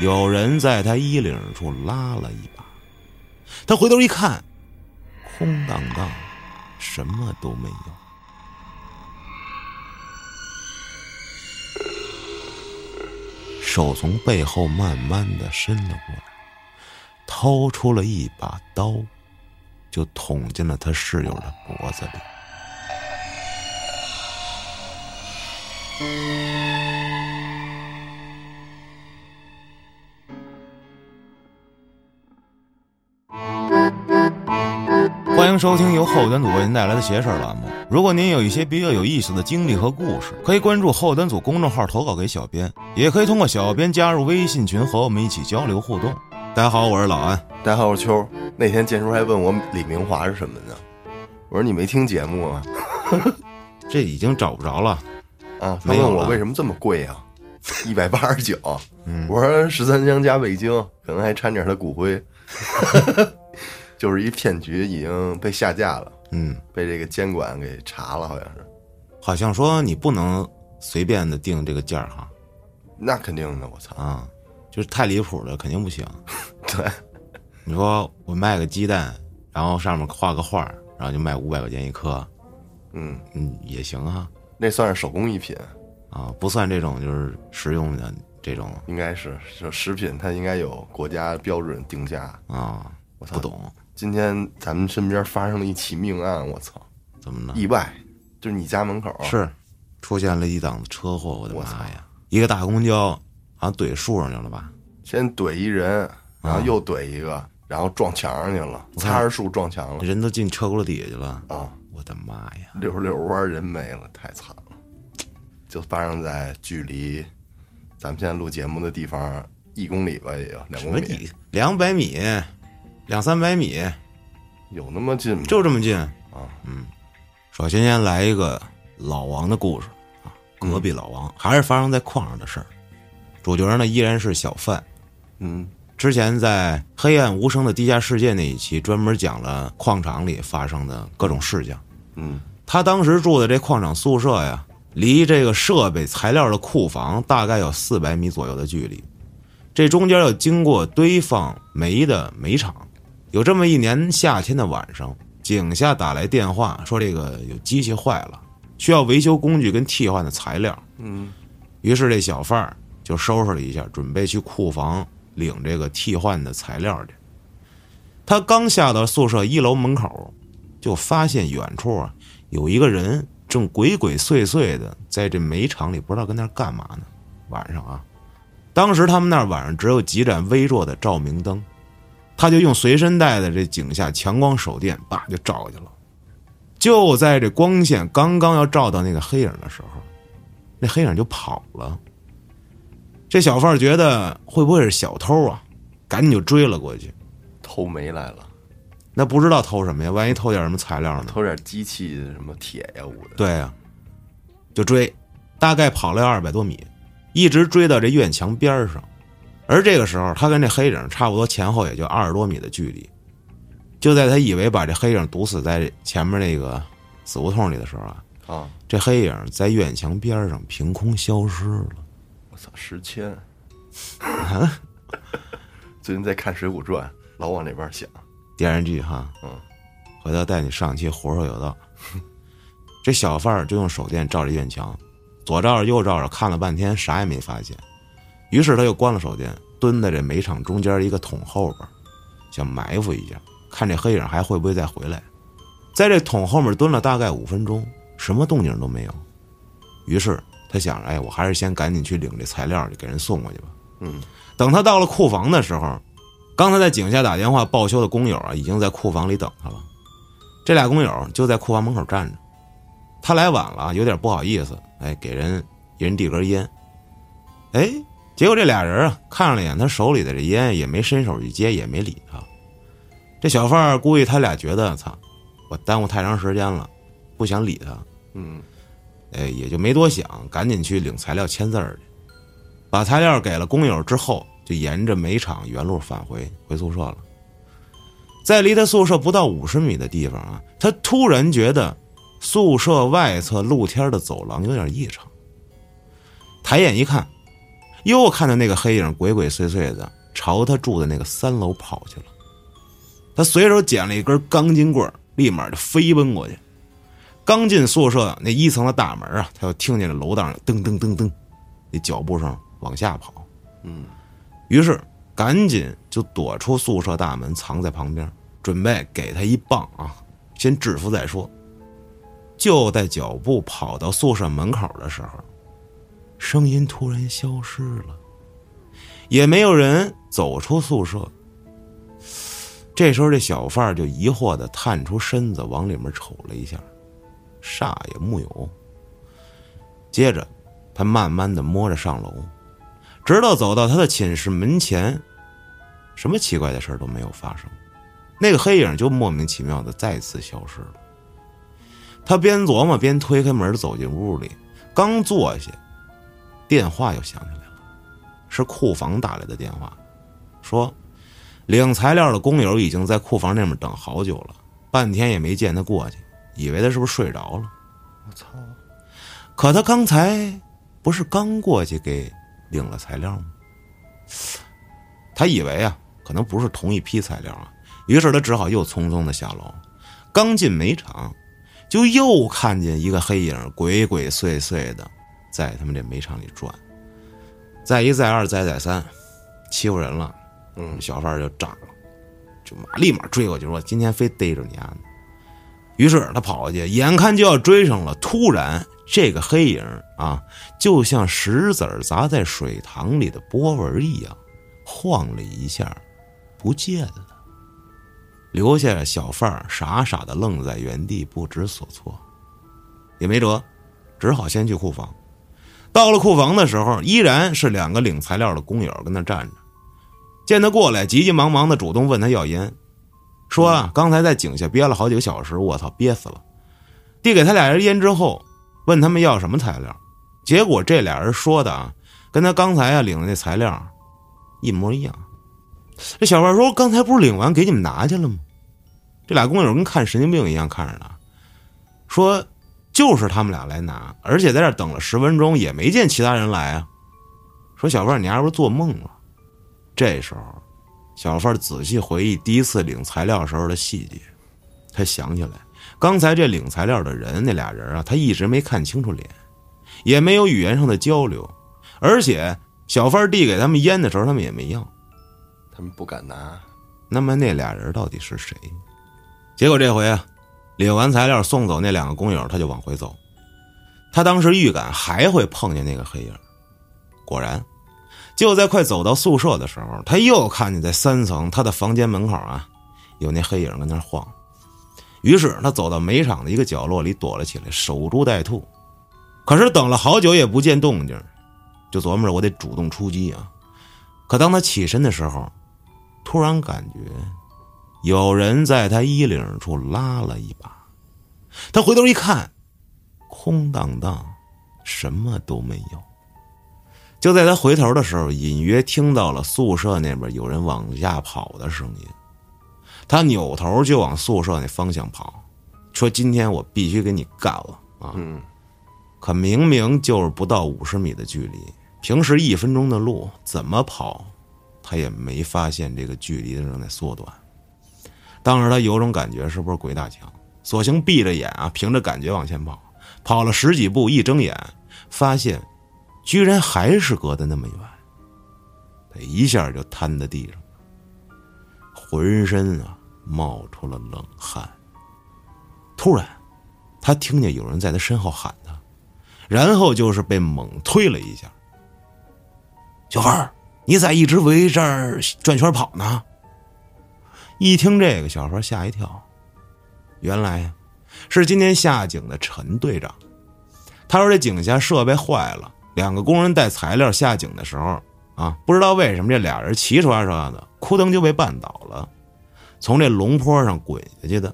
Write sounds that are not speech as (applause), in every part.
有人在他衣领处拉了一把。他回头一看，空荡荡，什么都没有。手从背后慢慢的伸了过来，掏出了一把刀，就捅进了他室友的脖子里。迎收听由后端组为您带来的邪事儿栏目。如果您有一些比较有意思的经历和故事，可以关注后端组公众号投稿给小编，也可以通过小编加入微信群和我们一起交流互动。大家好，我是老安。大家好，我是秋。那天建叔还问我李明华是什么呢？我说你没听节目啊？(laughs) 这已经找不着了啊！他没有了问我为什么这么贵啊？(laughs) 一百八十九。嗯我说十三香加味精，可能还掺点他骨灰，(laughs) 就是一骗局，已经被下架了，嗯，被这个监管给查了，好像是。好像说你不能随便的定这个价儿哈。那肯定的，我操！啊，就是太离谱了，肯定不行。(laughs) 对，你说我卖个鸡蛋，然后上面画个画儿，然后就卖五百块钱一颗，嗯，嗯，也行啊。那算是手工艺品，啊，不算这种就是实用的这种。应该是就食品，它应该有国家标准定价。啊，我操。不懂今天咱们身边发生了一起命案，我操！怎么了？意外，就是你家门口是出现了一档子车祸，我的妈呀！一个大公交好像怼树上去了吧？先怼一人，然后又怼一个，然后撞墙上去了，擦着树撞墙了人都进车轱辘底下去了，啊！我的妈呀！六十六弯人没了，太惨了。就发生在距离咱们现在录节目的地方一公里吧，也有两公里，两百米，两三百米，有那么近吗？就这么近啊，嗯。首先先来一个老王的故事啊，隔壁老王、还是发生在矿上的事儿，主角呢依然是小范。嗯之前在《黑暗无声的地下世界》那一期专门讲了矿场里发生的各种事情。嗯他当时住的这矿场宿舍呀，离这个设备材料的库房大概有四百米左右的距离，这中间要经过堆放煤的煤厂。有这么一年夏天的晚上，井下打来电话说这个有机器坏了，需要维修工具跟替换的材料。嗯于是这小贩儿就收拾了一下，准备去库房领这个替换的材料去。他刚下到宿舍一楼门口，就发现远处啊有一个人正鬼鬼祟祟的在这煤场里，不知道跟那儿干嘛呢。晚上啊，当时他们那儿晚上只有几盏微弱的照明灯，他就用随身带的这井下强光手电，叭就照过去了。就在这光线刚刚要照到那个黑影的时候，那黑影就跑了。这小贩觉得会不会是小偷啊？赶紧就追了过去。偷煤来了，那不知道偷什么呀？万一偷点什么材料呢？偷点机器什么铁呀。对呀、就追，大概跑了二百多米，一直追到这院墙边上。而这个时候，他跟这黑影差不多前后也就二十多米的距离。就在他以为把这黑影堵死在前面那个死胡同里的时候啊，啊！这黑影在院墙边上凭空消失了。我操，时迁。(laughs) 最近在看《水浒传》，老往那边想。电视剧哈，嗯，回头带你上期活说有道。(laughs) 这小贩儿就用手电照着院墙，左照着右照着，看了半天啥也没发现。于是他又关了手电，蹲在这煤场中间一个桶后边，想埋伏一下，看这黑影还会不会再回来。在这桶后面蹲了大概五分钟，什么动静都没有。于是他想着，哎，我还是先赶紧去领这材料去，给人送过去吧。嗯等他到了库房的时候，刚才在井下打电话报修的工友啊，已经在库房里等他了。这俩工友就在库房门口站着，他来晚了，有点不好意思，哎，给人一人递根烟。哎，结果这俩人啊，看了一眼他手里的这烟，也没伸手去接，也没理他。这小贩儿估计他俩觉得，操，我耽误太长时间了，不想理他，嗯哎，也就没多想，赶紧去领材料签字儿去。把材料给了工友之后，就沿着煤厂原路返回回宿舍了。在离他宿舍不到五十米的地方啊，他突然觉得宿舍外侧露天的走廊有点异常。抬眼一看，又看到那个黑影鬼鬼祟祟的朝他住的那个三楼跑去了。他随手捡了一根钢筋棍立马就飞奔过去。刚进宿舍那一层的大门啊，他就听见了楼道上噔噔噔噔，那脚步声往下跑。嗯，于是赶紧就躲出宿舍大门，藏在旁边，准备给他一棒啊，先制服再说。就在脚步跑到宿舍门口的时候，声音突然消失了，也没有人走出宿舍。这时候，这小贩儿就疑惑的探出身子往里面瞅了一下，啥也木有。接着，他慢慢的摸着上楼，直到走到他的寝室门前，什么奇怪的事儿都没有发生，那个黑影就莫名其妙的再次消失了。他边琢磨边推开门走进屋里，刚坐下，电话又响起来了，是库房打来的电话，说领材料的工友已经在库房那边等好久了，半天也没见他过去，以为他是不是睡着了。我操！可他刚才不是刚过去给领了材料吗？他以为啊，可能不是同一批材料啊，于是他只好又匆匆的下楼，刚进煤场。就又看见一个黑影鬼鬼祟祟的在他们这煤场里转，再一再二再再三，欺负人了，嗯，小贩就炸了，就马立马追过去说：“今天非逮着你啊！”于是他跑过去，眼看就要追上了，突然这个黑影啊，就像石子砸在水塘里的波纹一样，晃了一下，不见了。留下小贩傻傻的愣在原地，不知所措，也没辙，只好先去库房。到了库房的时候，依然是两个领材料的工友跟那站着。见他过来，急急忙忙的主动问他要烟，说啊，刚才在井下憋了好几个小时，我操，憋死了。递给他俩人烟之后，问他们要什么材料，结果这俩人说的啊，跟他刚才啊领的那材料一模一样。这小贩说：“刚才不是领完给你们拿去了吗？”这俩工友跟看神经病一样看着他，说：“就是他们俩来拿，而且在这等了十分钟也没见其他人来啊。”说：“小范，你是不是做梦了？”这时候，小范仔细回忆第一次领材料时候的细节，他想起来，刚才这领材料的人那俩人啊，他一直没看清楚脸，也没有语言上的交流，而且小范递给他们烟的时候，他们也没要。他们不敢拿。那么那俩人到底是谁？结果这回啊，领完材料送走那两个工友，他就往回走。他当时预感还会碰见那个黑影，果然，就在快走到宿舍的时候，他又看见在三层他的房间门口啊，有那黑影跟那晃。于是他走到煤场的一个角落里躲了起来，守株待兔。可是等了好久也不见动静，就琢磨着我得主动出击啊。可当他起身的时候，突然感觉有人在他衣领处拉了一把，他回头一看，空荡荡，什么都没有。就在他回头的时候，隐约听到了宿舍那边有人往下跑的声音。他扭头就往宿舍那方向跑，说：“今天我必须给你干了啊！”嗯，可明明就是不到五十米的距离，平时一分钟的路，怎么跑？他也没发现这个距离正在缩短，当时他有种感觉，是不是鬼打墙？索性闭着眼啊，凭着感觉往前跑，跑了十几步，一睁眼发现，居然还是隔得那么远。他一下就瘫在地上，浑身啊冒出了冷汗。突然，他听见有人在他身后喊他，然后就是被猛推了一下。小孩。你咋一直围这儿转圈跑呢？一听这个，小孩吓一跳，原来呀是今天下井的陈队长。他说这井下设备坏了，两个工人带材料下井的时候啊，不知道为什么这俩人齐刷刷的，扑腾就被绊倒了，从这龙坡上滚下去的。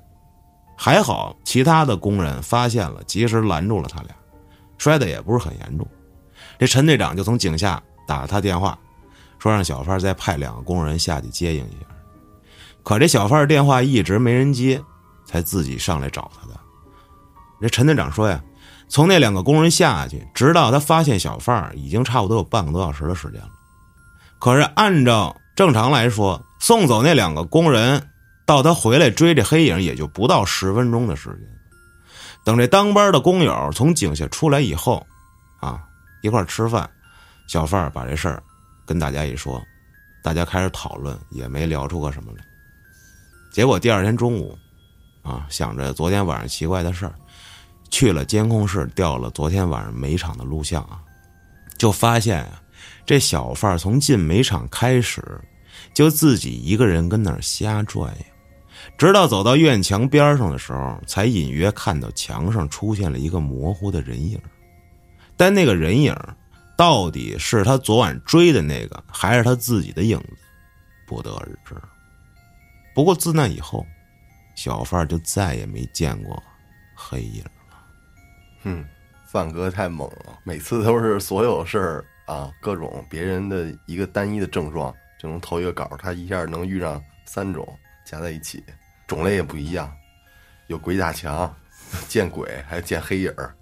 还好其他的工人发现了，及时拦住了他俩，摔的也不是很严重。这陈队长就从井下打了他电话。说让小贩再派两个工人下去接应一下，可这小贩电话一直没人接，才自己上来找他的。这陈队长说呀：“从那两个工人下去，直到他发现小贩，已经差不多有半个多小时的时间了。可是按照正常来说，送走那两个工人，到他回来追这黑影，也就不到十分钟的时间。等这当班的工友从井下出来以后，啊，一块吃饭，小贩把这事儿跟大家一说，大家开始讨论，也没聊出个什么来。结果第二天中午，啊，想着昨天晚上奇怪的事儿，去了监控室调了昨天晚上煤场的录像啊，就发现啊，这小贩从进煤场开始，就自己一个人跟那儿瞎转悠，直到走到院墙边上的时候，才隐约看到墙上出现了一个模糊的人影。但那个人影到底是他昨晚追的那个，还是他自己的影子，不得而知。不过自那以后，小贩儿就再也没见过黑影了。哼，范哥太猛了，每次都是所有事儿啊，各种别人的一个单一的症状就能投一个稿，他一下能遇上三种加在一起，种类也不一样，有鬼打墙、见鬼，还有见黑影儿。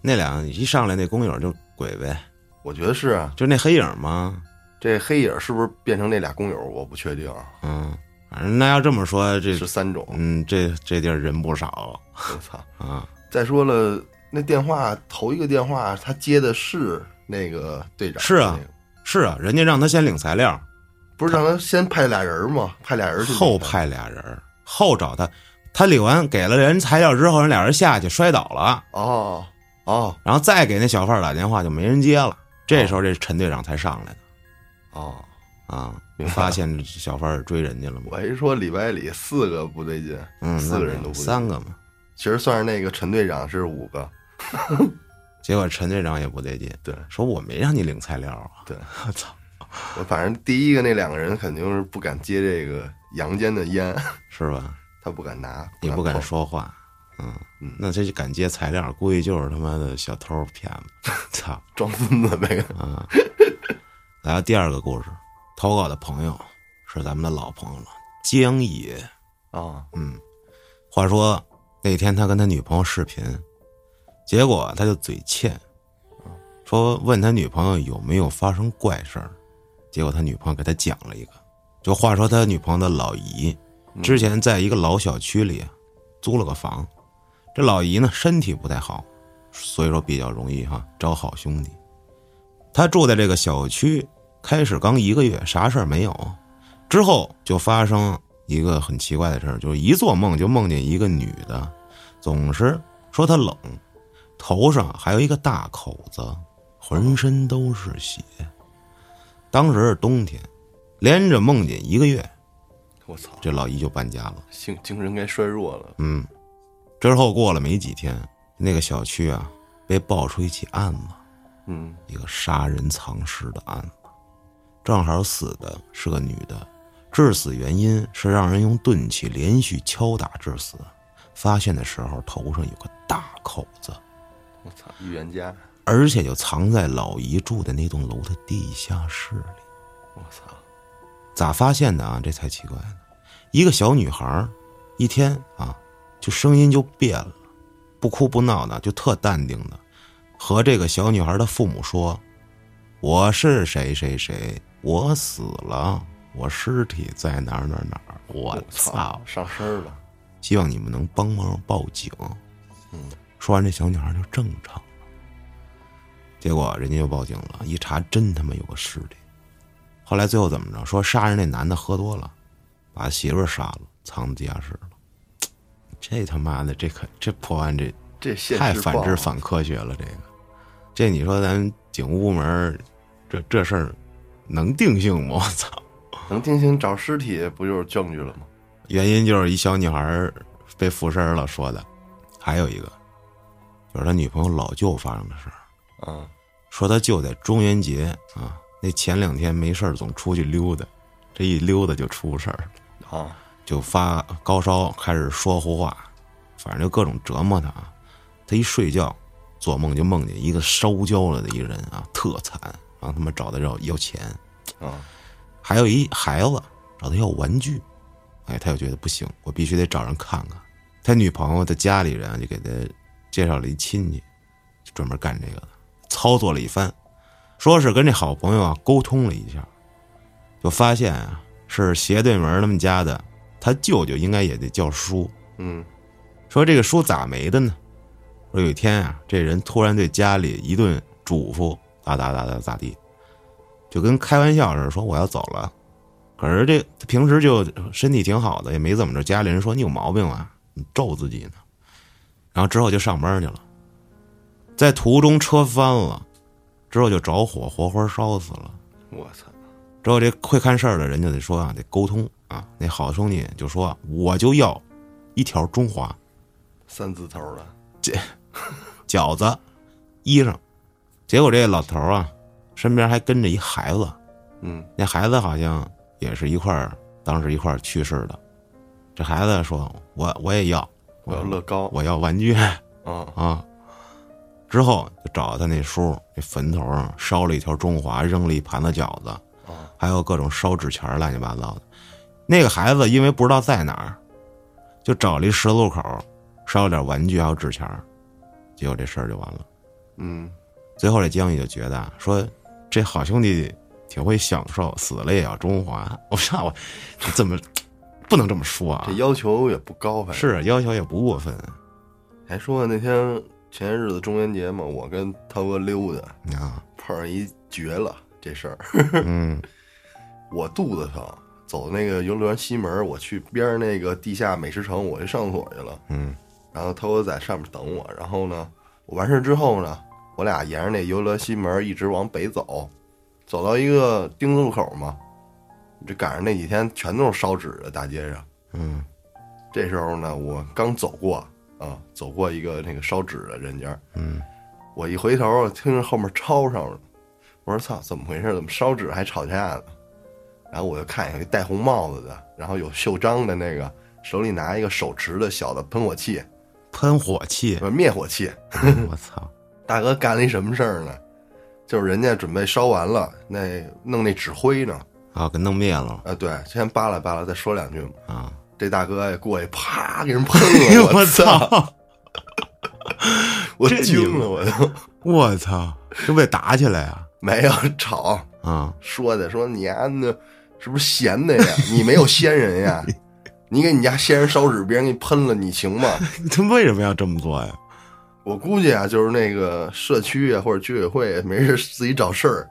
那俩一上来那工友就鬼呗，我觉得是啊，就那黑影吗？这黑影儿是不是变成那俩工友？我不确定，嗯，反正那要这么说，这是三种。嗯，这这地儿人不少我操！啊。再说了，那电话头一个电话他接的是那个队长，是啊那个是啊，人家让他先领材料，不是让他先派俩人吗？派俩人去后派俩人，后找他，他领完给了人材料之后，人俩人下去摔倒了，哦哦然后再给那小贩打电话就没人接了。这时候这陈队长才上来的哦，啊，(laughs) 明白了发现小贩儿追人家了吗。我一说里外里四个不对劲，嗯，四个人都不对三个嘛，其实算是那个陈队长是五个，(laughs) 结果陈队长也不对劲，对说我没让你领材料啊。对，(laughs) 我操，我反正第一个那两个人肯定是不敢接这个阳间的烟，是吧？他不敢拿，也不敢，说话，嗯嗯，那这就敢接材料，估计就是他妈的小偷骗子，操装孙子呗。啊！来到第二个故事，投稿的朋友是咱们的老朋友了，江野。啊，嗯，话说那天他跟他女朋友视频，结果他就嘴欠，说问他女朋友有没有发生怪事儿，结果他女朋友给他讲了一个，就话说他女朋友的老姨之前在一个老小区里啊租了个房，这老姨呢身体不太好，所以说比较容易哈招好兄弟。他住在这个小区，开始刚一个月，啥事儿没有，之后就发生一个很奇怪的事儿，就是一做梦就梦见一个女的，总是说她冷，头上还有一个大口子，浑身都是血。当时是冬天，连着梦见一个月，我操，这老姨就搬家了。精精神该衰弱了。嗯，之后过了没几天，那个小区啊被爆出一起案子，嗯，一个杀人藏尸的案子，正好死的是个女的，致死原因是让人用钝器连续敲打致死，发现的时候头上有个大口子，我操，预言家，而且就藏在老姨住的那栋楼的地下室里。我操，咋发现的啊？这才奇怪呢。一个小女孩，一天啊，就声音就变了，不哭不闹的，就特淡定的，和这个小女孩的父母说：“我是谁谁谁，我死了，我尸体在哪儿哪儿哪儿。”我我操！上身了。希望你们能帮忙报警。嗯，说完，这小女孩就正常了。结果人家就报警了，一查真他妈有个尸体。后来最后怎么着？说杀人那男的喝多了，把媳妇儿杀了，藏在地下室了。这他妈的，这可这破案这这太反智反科学了。这个，这你说咱警务部门儿这这事儿能定性吗？我操！能定性找尸体不就是证据了吗？原因就是一小女孩被附身了说的，还有一个就是他女朋友老舅发生的事儿，啊，说他舅在中元节啊那前两天没事儿总出去溜达，这一溜达就出事儿了，啊，就发高烧，开始说胡话，反正就各种折磨他。他一睡觉，做梦就梦见一个烧焦了的一个人啊，特惨，然后他们找他要要钱，啊，还有一孩子找他要玩具，哎，他又觉得不行，我必须得找人看看。他女朋友的家里人就给他介绍了一亲戚，就专门干这个的，操作了一番，说是跟这好朋友啊沟通了一下，就发现啊是斜对门他们家的，他舅舅应该也得叫叔。嗯说这个叔咋没的呢？说有一天啊，这人突然对家里一顿嘱咐，咋咋咋咋咋地，就跟开玩笑似的，说我要走了。可是这他平时就身体挺好的，也没怎么着。家里人说你有毛病啊，你咒自己呢。然后之后就上班去了，在途中车翻了，之后就着火，活活烧死了。我操，之后这会看事儿的人就得说啊，得沟通啊。那好兄弟就说我就要一条中华。三字头的这，(laughs) 饺子、衣裳，结果这老头儿啊，身边还跟着一孩子，嗯。那孩子好像也是一块儿，当时一块儿去世的。这孩子说：“我我也要，我要乐高。我要玩具。啊，啊。”之后就找他那叔，那坟头上烧了一条中华，扔了一盘子饺子，啊还有各种烧纸钱儿乱七八糟的。那个孩子因为不知道在哪儿，就找了一十字路口，烧了点玩具还有纸钱儿，结果这事儿就完了。嗯最后这江宇就觉得啊说，这好兄弟挺会享受，死了也要中华。(laughs) 我操我怎么不能这么说啊这，要求也不高，反正是要求也不过分还说那天前些日子中元节嘛，我跟涛哥溜达，啊。碰上一绝了这事儿，嗯 (laughs) 我肚子疼，走那个游乐园西门，我去边儿那个地下美食城，我去上厕所去了。嗯然后涛哥在上面等我，然后呢，我完事之后呢，我俩沿着那游乐西门一直往北走，走到一个丁字路口嘛，这赶上那几天全都是烧纸的大街上。嗯这时候呢，我刚走过啊，走过一个那个烧纸的人家，嗯，我一回头，听着后面吵吵了，我说操，怎么回事？怎么烧纸还吵架呢？然后我就看有一戴红帽子的，然后有袖章的那个，手里拿一个手持的小的喷火器，喷火器，不是灭火器。(laughs) 我操！大哥干了一什么事儿呢？就是人家准备烧完了，那弄那纸灰呢，啊，给弄灭了啊，对，先扒拉扒拉，再说两句嘛。啊！这大哥也过去，啪给人喷了，哎呦我操！(laughs) 我这惊了，我都 (laughs) 我操！这不得打起来啊？没有吵，啊！说的说你丫的是不是闲的呀？你没有仙人呀？(laughs) 你给你家仙人烧纸，别人给你喷了，你行吗？他为什么要这么做呀？我估计啊，就是那个社区啊或者居委会没事自己找事儿，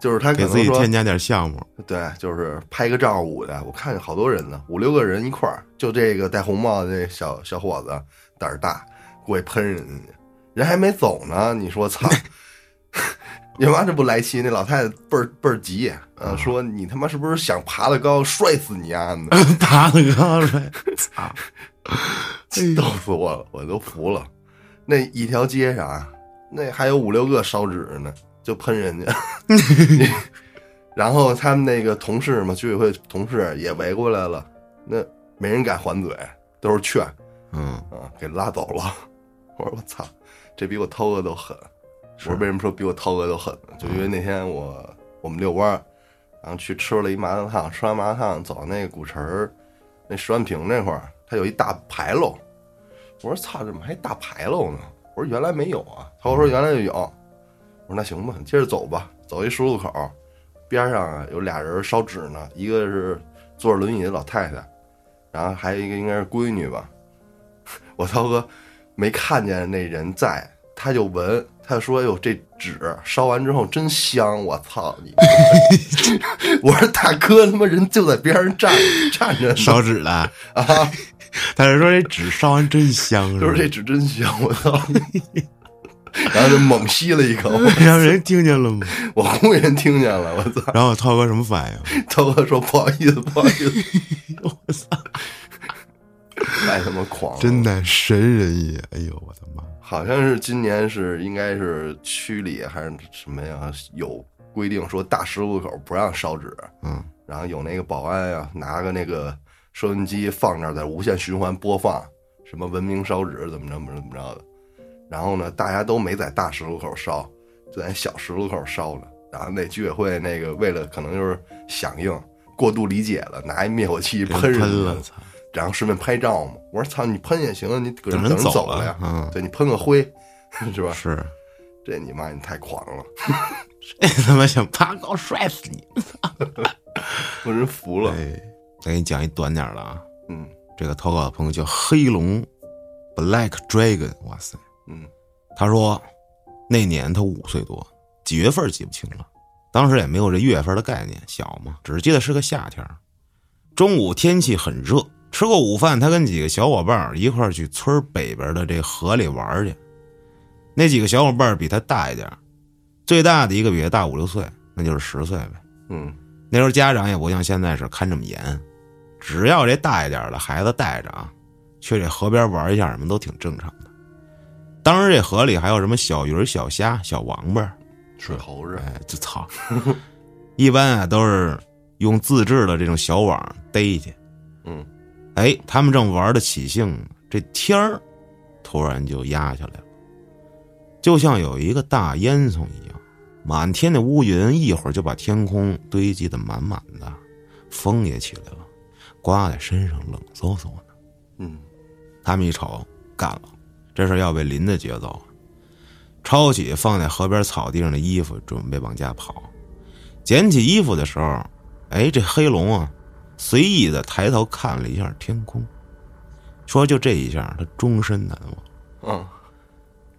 就是他给自己添加点项目。对，就是拍个照舞的。我看见好多人呢，五六个人一块儿，就这个戴红帽的这小小伙子胆儿大，过去喷人家，人还没走呢。你说操，(laughs) 你妈这不来气？那老太太倍儿倍儿急，呃，说你他妈是不是想爬得高摔死你丫的？(laughs) 打的高摔，(laughs) 操！逗死我了，我都服了。那一条街上啊，那还有五六个烧纸呢，就喷人家。(laughs) 然后他们那个同事嘛，居委会同事也围过来了，那没人敢还嘴，都是劝嗯啊，给拉走了。(laughs) 我说我操，这比我涛哥都狠。我说为什么说比我涛哥都狠呢？就因为那天我我们遛弯儿，然后去吃了一麻辣烫，吃完麻辣烫走到那个古城儿那十万坪那块儿，它有一大牌楼。我说操，怎么还大牌楼呢？我说原来没有啊。涛哥说原来就有。我说那行吧，接着走吧。走一十字路口，边上啊有俩人烧纸呢，一个是坐着轮椅的老太太，然后还有一个应该是闺女吧。(laughs) 我涛哥没看见那人在，他就闻，他就说：“哎呦，这纸烧完之后真香！”我操你！(laughs) 我说大哥，他妈人就在边上站站着烧纸的，啊，(laughs) 他是说这纸烧完真香，就是这纸真香！我操！然后就猛吸了一口，(laughs) 让人听见了吗？(laughs) 我估计人听见了，我操！然后涛哥什么反应？涛哥说：“不好意思，不好意思。我操，”太他妈狂了！真的神人也！哎呦，我的妈！好像是今年是应该是区里还是什么呀？有规定说大十字路口不让烧纸，嗯然后有那个保安呀、拿个那个收音机放那儿，在无限循环播放什么文明烧纸怎么着怎么着怎么着的。然后呢，大家都没在大十字路口烧，就在小十字路口烧了。然后那居委会那个为了可能就是响应，过度理解了，拿一灭火器喷喷了，操！然后顺便拍照嘛。我说操，你喷也行啊，你搁这等等人走了了呀。嗯对你喷个灰，是吧？是，这你妈你太狂了，(laughs) 这他妈想爬高摔死你！我真服了。哎，再给你讲一短点儿的啊，嗯。这个投稿的朋友叫黑龙 Black Dragon，哇塞，嗯。他说那年他五岁多，几月份记不清了，当时也没有这月份的概念，小嘛，只记得是个夏天。儿。中午天气很热，吃过午饭，他跟几个小伙伴儿一块儿去村北边的这河里玩儿去。那几个小伙伴儿比他大一点儿，最大的一个比他大五六岁，那就是十岁呗。嗯。那时候家长也不像现在是看这么严，只要这大一点的孩子带着啊，去这河边玩一下，什么都挺正常的。当时这河里还有什么小鱼、小虾、小王八，水猴子，哎，就操，(laughs) 一般啊都是用自制的这种小网逮去。嗯。哎，他们正玩的起兴呢，这天儿突然就压下来了，就像有一个大烟囱一样，满天的乌云一会儿就把天空堆积的满满的，风也起来了，刮在身上冷飕飕的。嗯他们一瞅，干了，这是要被淋的节奏。抄起放在河边草地上的衣服，准备往家跑。捡起衣服的时候，哎，这黑龙啊，随意的抬头看了一下天空，说：“就这一下，他终身难忘。嗯，”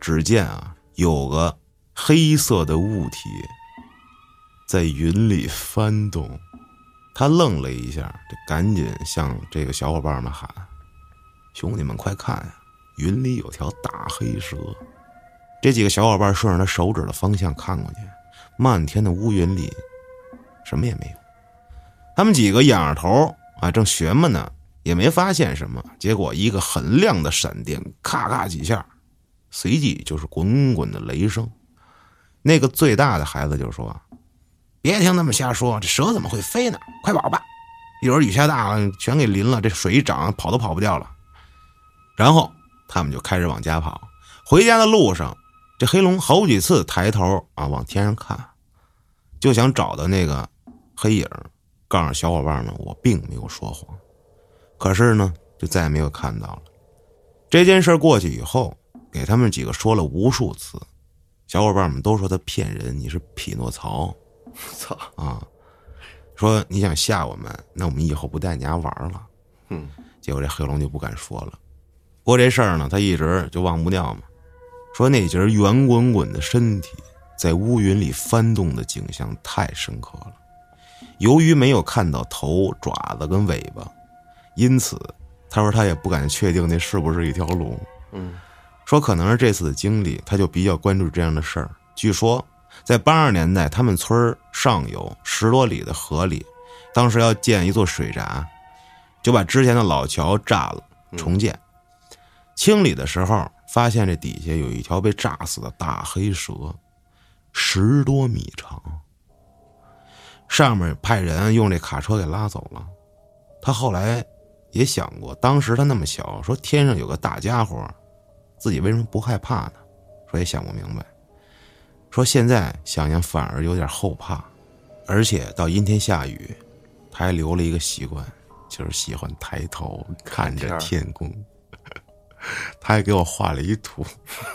只见啊，有个黑色的物体在云里翻动。他愣了一下，就赶紧向这个小伙伴们喊：“兄弟们，快看呀！云里有条大黑蛇！”这几个小伙伴顺着他手指的方向看过去，漫天的乌云里什么也没有。他们几个仰着头啊，正学么呢，也没发现什么。结果一个很亮的闪电，咔咔几下，随即就是滚滚的雷声。那个最大的孩子就说：“别听他们瞎说，这蛇怎么会飞呢？快跑吧！一会儿雨下大了，全给淋了，这水一涨，跑都跑不掉了。”然后他们就开始往家跑。回家的路上，这黑龙好几次抬头啊往天上看，就想找到那个黑影，告诉小伙伴们我并没有说谎。可是呢，就再也没有看到了。这件事过去以后，给他们几个说了无数次，小伙伴们都说他骗人，你是匹诺曹 (laughs) 操，啊，说你想吓我们，那我们以后不带你家玩了。嗯结果这黑龙就不敢说了。不过这事儿呢，他一直就忘不掉嘛。说那节圆滚滚的身体在乌云里翻动的景象太深刻了，由于没有看到头、爪子跟尾巴，因此他说他也不敢确定那是不是一条龙。嗯说可能是这次的经历，他就比较关注这样的事儿。据说在八十年代，他们村儿上游十多里的河里，当时要建一座水闸，就把之前的老桥炸了，重建。清理的时候，发现这底下有一条被炸死的大黑蛇，十多米长。上面派人用这卡车给拉走了。他后来也想过，当时他那么小，说天上有个大家伙，自己为什么不害怕呢？说也想不明白。说现在想想反而有点后怕，而且到阴天下雨，他还留了一个习惯，就是喜欢抬头看着天空。(laughs) 他还给我画了一图，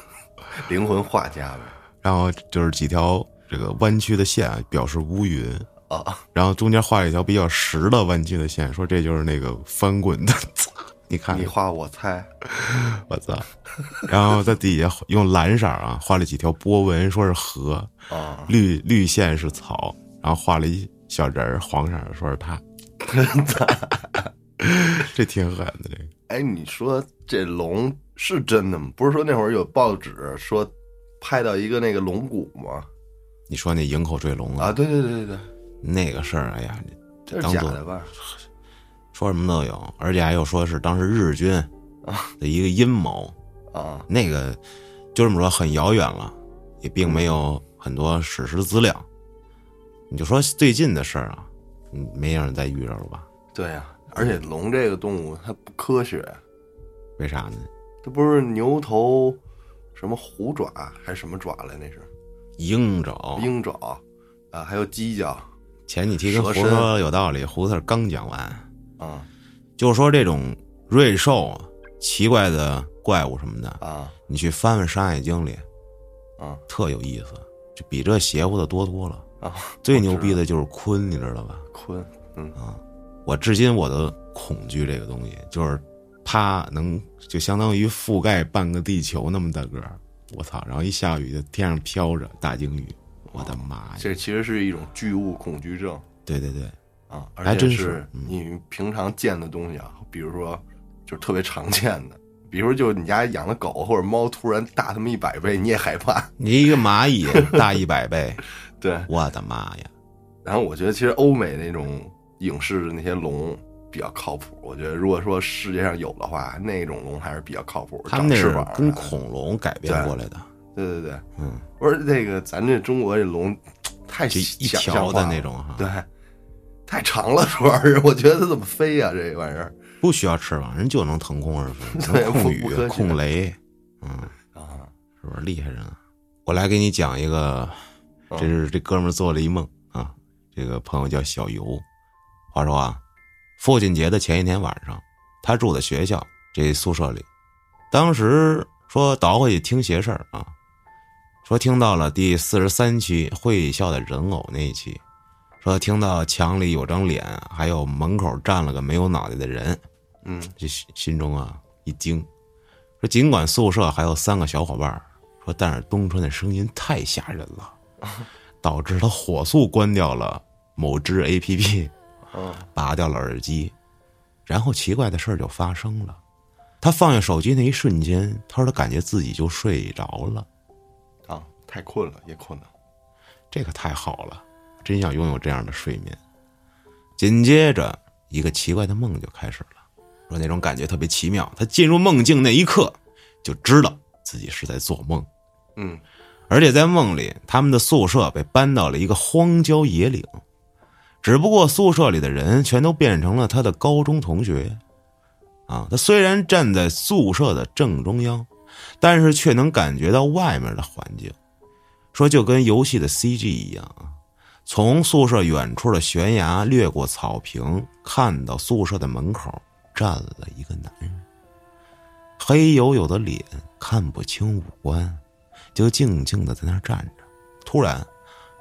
(laughs) 灵魂画家呗。然后就是几条这个弯曲的线表示乌云，啊，然后中间画了一条比较实的弯曲的线，说这就是那个翻滚的。(laughs) 你看，你画我猜，(laughs) 我操！然后在底下用蓝色啊画了几条波纹，说是河，啊，绿绿线是草，然后画了一小人儿，黄色的说是他。(laughs) 这挺狠的，这个哎，你说这龙是真的吗？不是说那会儿有报纸说拍到一个那个龙骨吗？你说那营口坠龙啊，对对对对对，那个事儿，哎呀，这是假的吧？说什么都有，而且还有说是当时日军的一个阴谋，啊，那个就这么说很遥远了，也并没有很多史实资料。你就说最近的事儿啊，嗯，没让人再遇着了吧？对呀、而且龙这个动物它不科学，为啥呢？这不是牛头什么虎爪还是什么爪来？那是鹰爪，鹰爪啊，还有犄角前几期跟胡说有道理，胡子刚讲完，啊就是说这种瑞兽啊、奇怪的怪物什么的，啊，你去翻翻《山海经》里，啊特有意思，就比这邪乎的多多了。啊，最牛逼的就是鲲，你知道吧？鲲，嗯啊我至今我都恐惧这个东西，就是它能就相当于覆盖半个地球那么大个儿，我操！然后一下雨就天上飘着大鲸鱼，我的妈呀！这其实是一种巨物恐惧症对对对，啊，而且是嗯你平常见的东西啊，比如说就是特别常见的，比如就你家养的狗或者猫突然大他妈一百倍，你也害怕。(laughs) 你一个蚂蚁大一百倍，(laughs) 对，我的妈呀！然后我觉得其实欧美那种影视的那些龙比较靠谱。我觉得如果说世界上有的话，那种龙还是比较靠谱。他们那是长翅膀跟恐龙改编过来的，对对对，嗯，不是这个咱这中国这龙太就一条的那种哈，对，太长了，主要是我觉得它怎么飞呀、这玩意儿不需要翅膀，人就能腾空而飞，控雨控雷，嗯，啊，是不是厉害人啊？我来给你讲一个，嗯这是这哥们儿做了一梦啊。这个朋友叫小游，话说啊，父亲节的前一天晚上，他住在学校这宿舍里，当时说倒回去听邪事儿啊，说听到了第四十三期会校的人偶那一期，说听到墙里有张脸，还有门口站了个没有脑袋的人，嗯。这心心中啊一惊，说尽管宿舍还有三个小伙伴儿，说但是东川的声音太吓人了，(laughs) 导致他火速关掉了某只 A P P，嗯拔掉了耳机，然后奇怪的事儿就发生了。他放下手机那一瞬间，他说他感觉自己就睡着了，啊，太困了，也困了。这可太好了，真想拥有这样的睡眠。紧接着，一个奇怪的梦就开始了，说那种感觉特别奇妙。他进入梦境那一刻，就知道自己是在做梦，嗯而且在梦里，他们的宿舍被搬到了一个荒郊野岭，只不过宿舍里的人全都变成了他的高中同学。啊，他虽然站在宿舍的正中央，但是却能感觉到外面的环境，说就跟游戏的 CG 一样啊。从宿舍远处的悬崖掠过草坪，看到宿舍的门口站了一个男人，黑黝黝的脸，看不清五官，就静静的在那站着。突然，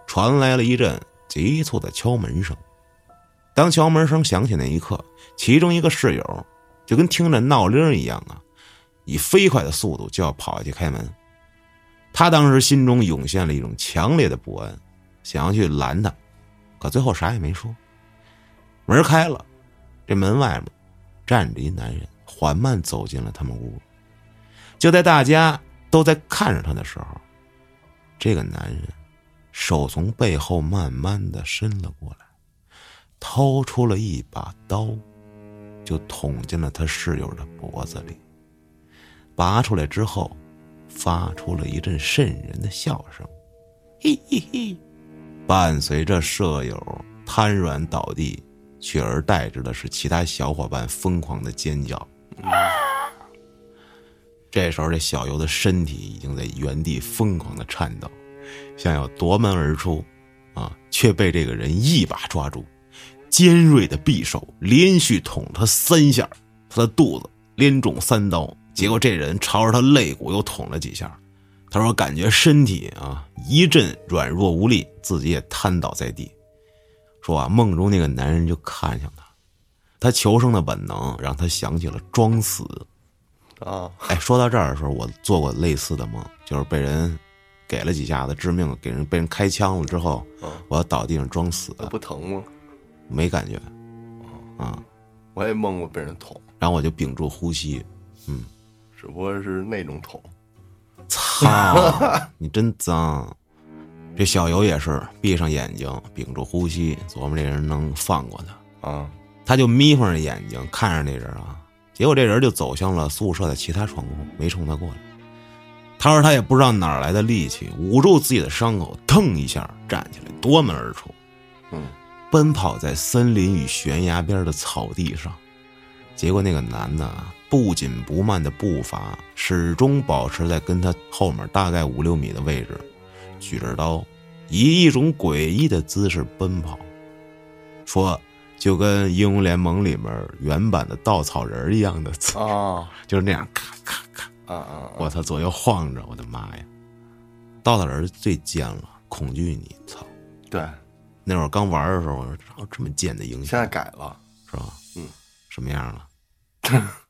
传来了一阵急促的敲门声。当敲门声响起那一刻，其中一个室友就跟听着闹铃一样啊，以飞快的速度就要跑下去开门。他当时心中涌现了一种强烈的不安，想要去拦他，可最后啥也没说。门开了，这门外面站着一男人，缓慢走进了他们屋。就在大家都在看着他的时候，这个男人手从背后慢慢的伸了过来，掏出了一把刀，就捅进了他室友的脖子里。拔出来之后，发出了一阵瘆人的笑声，嘿嘿嘿，伴随着舍友瘫软倒地，取而代之的是其他小伙伴疯狂的尖叫。这时候，这小游的身体已经在原地疯狂的颤抖，想要夺门而出，啊，却被这个人一把抓住，尖锐的匕首连续捅他三下，他的肚子连中三刀。结果这人朝着他肋骨又捅了几下，他说感觉身体啊一阵软弱无力，自己也瘫倒在地。说啊，梦中那个男人就看向他，他求生的本能让他想起了装死。啊，哎，说到这儿的时候，我做过类似的梦，就是被人给了几下子致命，给人被人开枪了之后，嗯我要倒地上装死，那不疼吗？没感觉，啊，我也梦过被人捅，然后我就屏住呼吸，嗯只不过是那种捅。操，你真脏！这小游也是闭上眼睛，屏住呼吸，琢磨这人能放过他，啊，他就眯缝着眼睛看着那人啊，结果这人就走向了宿舍的其他窗户，没冲他过来。他说他也不知道哪来的力气，捂住自己的伤口，腾一下站起来，夺门而出，嗯，奔跑在森林与悬崖边的草地上。结果那个男的啊不紧不慢的步伐，始终保持在跟他后面大概五六米的位置，举着刀，以一种诡异的姿势奔跑，说就跟《英雄联盟》里面原版的稻草人一样的姿，啊就是那样咔咔咔，啊啊！我操，左右晃着，我的妈呀！稻草人最贱了，恐惧你，操！对，那会儿刚玩的时候，我说这么贱的英雄现在改了。是吧？嗯，什么样了？(laughs)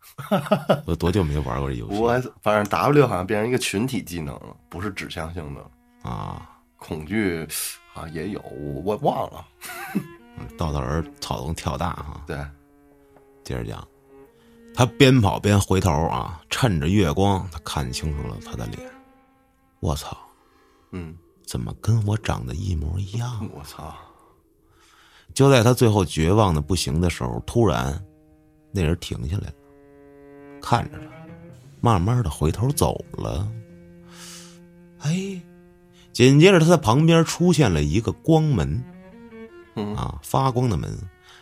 我多久没玩过这游戏我反正 W 好像变成一个群体技能了，不是指向性的。啊？恐惧啊也有，我我忘了。到头人草丛跳大哈。对，接着讲，他边跑边回头啊，趁着月光，他看清楚了他的脸。我操，嗯，怎么跟我长得一模一样？我操，就在他最后绝望的不行的时候，突然，那人停下来了，看着他，慢慢的回头走了。哎，紧接着他的旁边出现了一个光门，嗯啊，发光的门，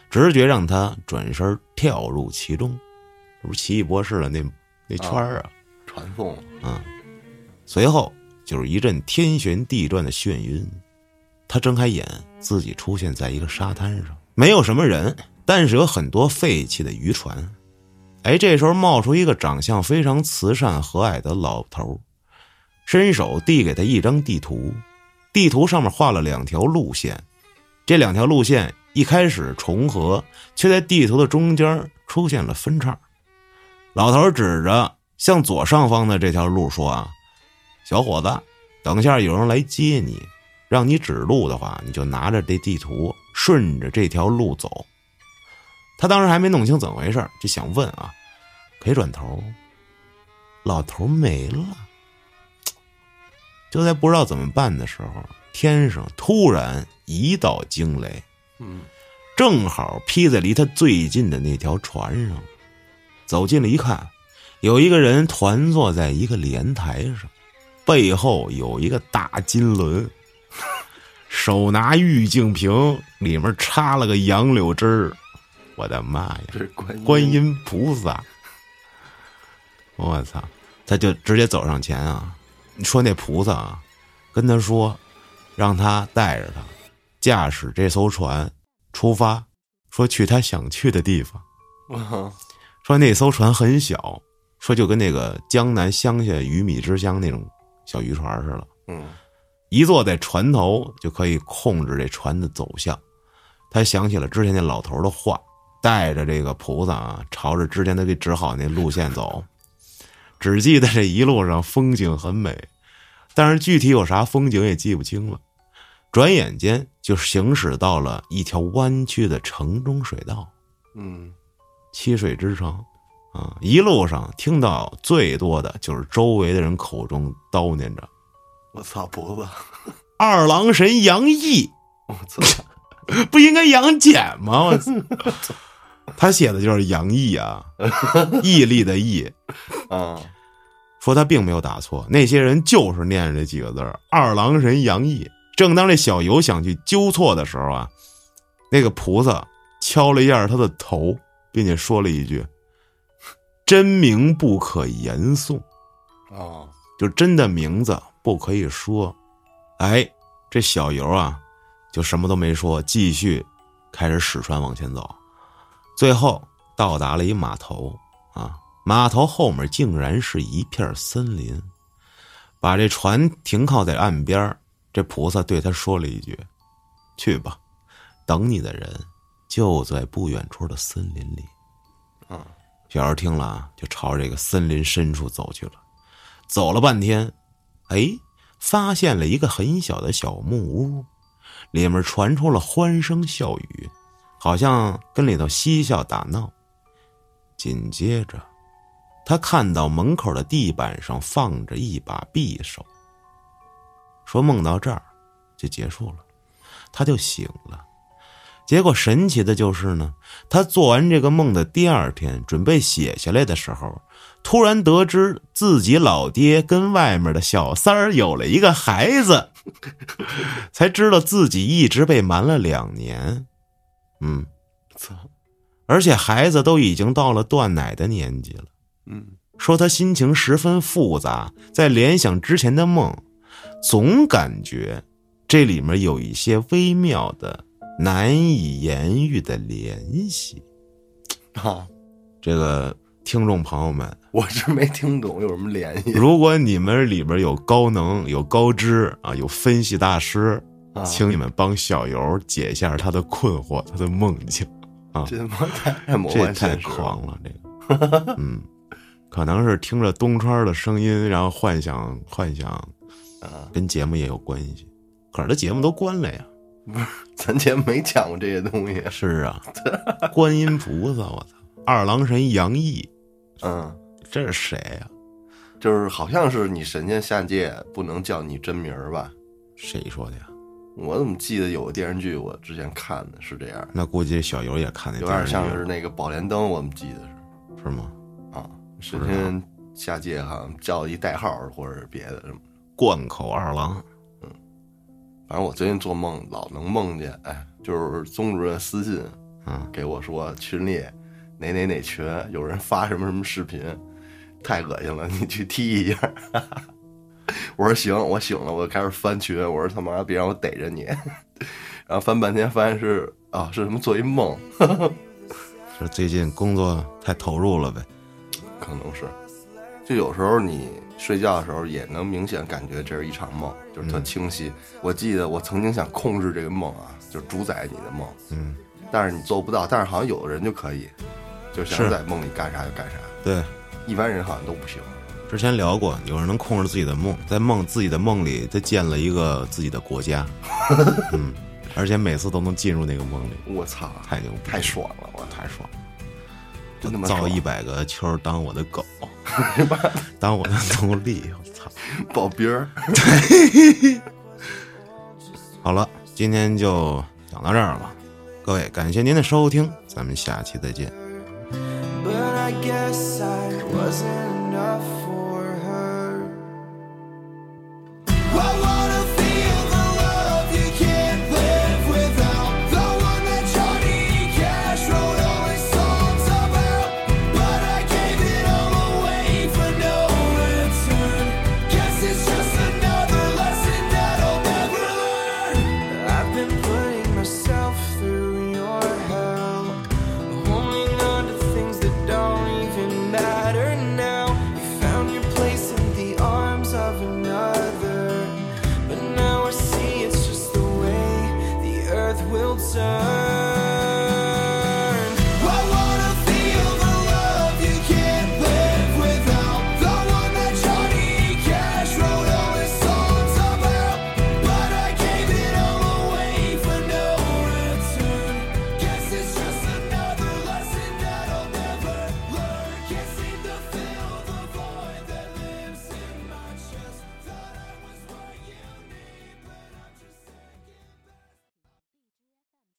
直觉让他转身跳入其中，这不是奇异博士的那那圈儿啊。传送啊，随后就是一阵天旋地转的眩晕，他睁开眼，自己出现在一个沙滩上，没有什么人，但是有很多废弃的渔船。哎，这时候冒出一个长相非常慈善和蔼的老头，伸手递给他一张地图，地图上面画了两条路线，这两条路线一开始重合，却在地图的中间出现了分叉。老头指着向左上方的这条路说：“啊，小伙子，等下有人来接你，让你指路的话，你就拿着这地图，顺着这条路走。”他当时还没弄清怎么回事，就想问啊，可一转头，老头没了。就在不知道怎么办的时候，天上突然一道惊雷，嗯，正好劈在离他最近的那条船上。走近了一看，有一个人团坐在一个莲台上，背后有一个大金轮，(laughs) 手拿玉净瓶，里面插了个杨柳枝儿。我的妈呀！这是观音菩萨！我操！他就直接走上前啊，你说那菩萨啊，跟他说，让他带着他驾驶这艘船出发，说去他想去的地方。哇说那艘船很小，说就跟那个江南乡下鱼米之乡那种小渔船似的，嗯一坐在船头就可以控制这船的走向。他想起了之前那老头的话，带着这个菩萨啊，朝着之前他给指好那路线走。只记得这一路上风景很美，但是具体有啥风景也记不清了。转眼间就行驶到了一条弯曲的城中水道。嗯七水之城，啊，一路上听到最多的就是周围的人口中叨念着我操脖子，二郎神杨毅，我操，(laughs) 不应该杨戬吗？我操！(laughs) 他写的就是杨毅啊，(laughs) 毅力的毅，啊，说他并没有打错，那些人就是念着这几个字儿二郎神杨毅。正当这小游想去纠错的时候啊，那个菩萨敲了一下他的头，并且说了一句：“真名不可言诵。”啊，就真的名字不可以说。哎，这小游啊，就什么都没说，继续开始使船往前走。最后到达了一码头啊，码头后面竟然是一片森林。把这船停靠在岸边这菩萨对他说了一句：“去吧，等你的人就在不远处的森林里。”啊，小游听了啊，就朝这个森林深处走去了。走了半天，哎，发现了一个很小的小木屋，里面传出了欢声笑语，好像跟里头嬉笑打闹。紧接着，他看到门口的地板上放着一把匕首，说梦到这儿就结束了，他就醒了。结果神奇的就是呢，他做完这个梦的第二天，准备写下来的时候，突然得知自己老爹跟外面的小三儿有了一个孩子，才知道自己一直被瞒了两年。嗯，操，而且孩子都已经到了断奶的年纪了。嗯。说他心情十分复杂，在联想之前的梦，总感觉这里面有一些微妙的、难以言喻的联系。啊，这个听众朋友们，我是没听懂有什么联系。如果你们里边有高能、有高知啊，有分析大师，啊？请你们帮小游解一下他的困惑、他的梦境啊。这他妈太魔这太狂了，这个，嗯，可能是听着东川的声音，然后幻想幻想，啊！跟节目也有关系。可是他节目都关了呀。不是咱节目没讲过这些东西。是啊，观音菩萨，我操，二郎神杨毅，嗯，这是谁呀、就是好像是你神仙下界不能叫你真名儿吧？谁说的呀？我怎么记得有个电视剧，我之前看的是这样，那估计小游也看那有点像是那个宝莲灯，我们记得是是吗？啊，神仙下界好像叫一代号或者是别的什么。贯口二郎，嗯反正我最近做梦老能梦见，哎，就是宗主任私信嗯，给我说群里哪哪哪群有人发什么什么视频，太恶心了，你去踢一下。我说行，我醒了，我就开始翻群，我说他妈别让我逮着你，(laughs) 然后翻半天发现是啊是什么做一梦，(laughs) 是最近工作太投入了呗？可能是，就有时候你睡觉的时候也能明显感觉这是一场梦，就是特清晰。我记得我曾经想控制这个梦啊，就是主宰你的梦，嗯，但是你做不到，但是好像有的人就可以，就想在梦里干啥就干啥，对，一般人好像都不行。之前聊过，有人能控制自己的梦，在梦自己的梦里，他建了一个自己的国家，(laughs) 嗯，而且每次都能进入那个梦里，我操，太牛逼，太爽了，我太爽了。真他妈造一百个球儿当我的狗，(laughs) 当我的奴隶，我操！(laughs) 保兵儿，好了，今天就讲到这儿了，各位感谢您的收听，咱们下期再见。But I guess I wasn't enough